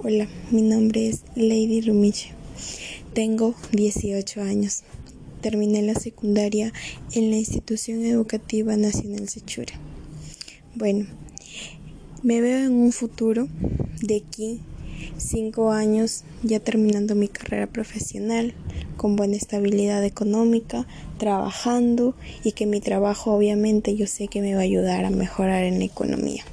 Hola, mi nombre es Lady Rumiche. Tengo 18 años. Terminé la secundaria en la Institución Educativa Nacional Sechura. Bueno, me veo en un futuro de aquí, 5 años, ya terminando mi carrera profesional, con buena estabilidad económica, trabajando y que mi trabajo obviamente yo sé que me va a ayudar a mejorar en la economía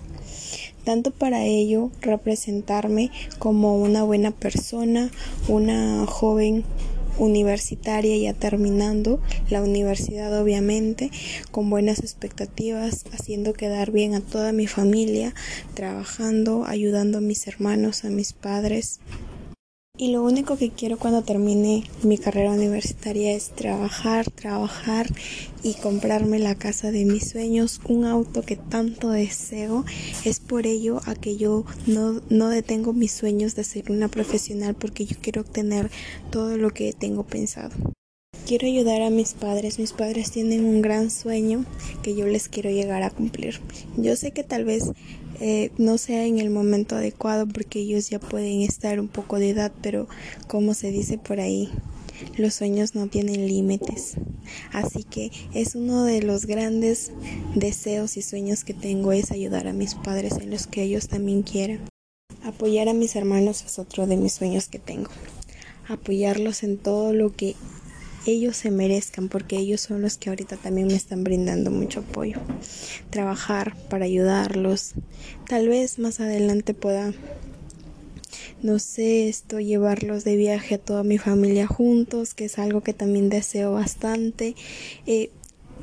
tanto para ello representarme como una buena persona, una joven universitaria ya terminando la universidad obviamente con buenas expectativas haciendo quedar bien a toda mi familia trabajando ayudando a mis hermanos a mis padres y lo único que quiero cuando termine mi carrera universitaria es trabajar, trabajar y comprarme la casa de mis sueños, un auto que tanto deseo. Es por ello a que yo no, no detengo mis sueños de ser una profesional porque yo quiero obtener todo lo que tengo pensado. Quiero ayudar a mis padres. Mis padres tienen un gran sueño que yo les quiero llegar a cumplir. Yo sé que tal vez eh, no sea en el momento adecuado porque ellos ya pueden estar un poco de edad, pero como se dice por ahí, los sueños no tienen límites. Así que es uno de los grandes deseos y sueños que tengo es ayudar a mis padres en los que ellos también quieran. Apoyar a mis hermanos es otro de mis sueños que tengo. Apoyarlos en todo lo que ellos se merezcan porque ellos son los que ahorita también me están brindando mucho apoyo. Trabajar para ayudarlos. Tal vez más adelante pueda, no sé, esto llevarlos de viaje a toda mi familia juntos, que es algo que también deseo bastante. Eh,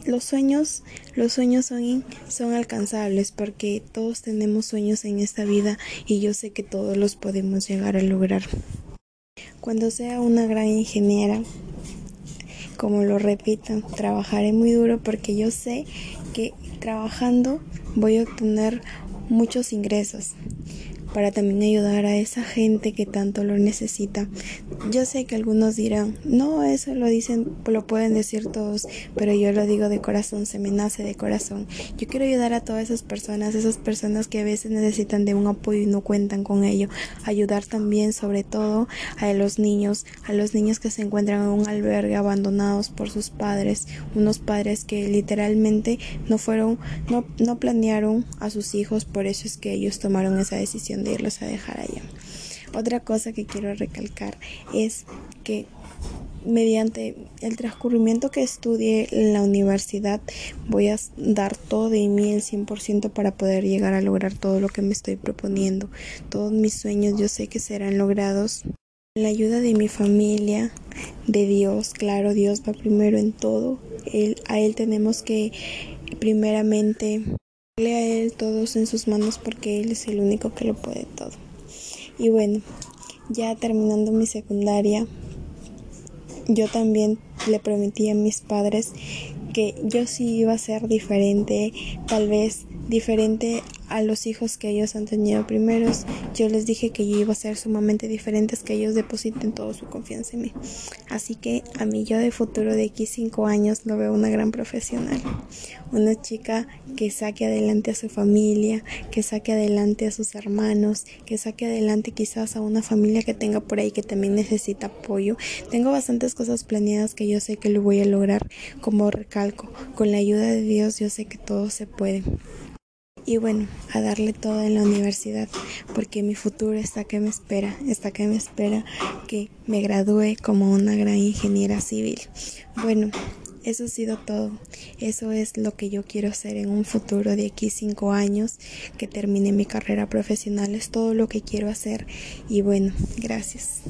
los sueños, los sueños son, son alcanzables porque todos tenemos sueños en esta vida y yo sé que todos los podemos llegar a lograr. Cuando sea una gran ingeniera, como lo repito, trabajaré muy duro porque yo sé que trabajando voy a obtener muchos ingresos para también ayudar a esa gente que tanto lo necesita. Yo sé que algunos dirán, no, eso lo dicen, lo pueden decir todos, pero yo lo digo de corazón, se me nace de corazón. Yo quiero ayudar a todas esas personas, esas personas que a veces necesitan de un apoyo y no cuentan con ello. Ayudar también, sobre todo, a los niños, a los niños que se encuentran en un albergue abandonados por sus padres, unos padres que literalmente no fueron, no, no planearon a sus hijos, por eso es que ellos tomaron esa decisión de irlos a dejar allá. Otra cosa que quiero recalcar es que mediante el transcurrimiento que estudie en la universidad voy a dar todo de mí el 100% para poder llegar a lograr todo lo que me estoy proponiendo. Todos mis sueños yo sé que serán logrados. La ayuda de mi familia, de Dios, claro, Dios va primero en todo. Él, a Él tenemos que primeramente a Él todos en sus manos porque Él es el único que lo puede todo. Y bueno, ya terminando mi secundaria, yo también le prometí a mis padres que yo sí iba a ser diferente, tal vez diferente a los hijos que ellos han tenido primeros, yo les dije que yo iba a ser sumamente diferentes, que ellos depositen toda su confianza en mí. Así que a mí yo de futuro de aquí cinco años lo veo una gran profesional, una chica que saque adelante a su familia, que saque adelante a sus hermanos, que saque adelante quizás a una familia que tenga por ahí que también necesita apoyo. Tengo bastantes cosas planeadas que yo sé que lo voy a lograr, como recalco, con la ayuda de Dios yo sé que todo se puede y bueno, a darle todo en la universidad, porque mi futuro está que me espera, está que me espera que me gradúe como una gran ingeniera civil. Bueno, eso ha sido todo. Eso es lo que yo quiero hacer en un futuro de aquí cinco años, que termine mi carrera profesional. Es todo lo que quiero hacer. Y bueno, gracias.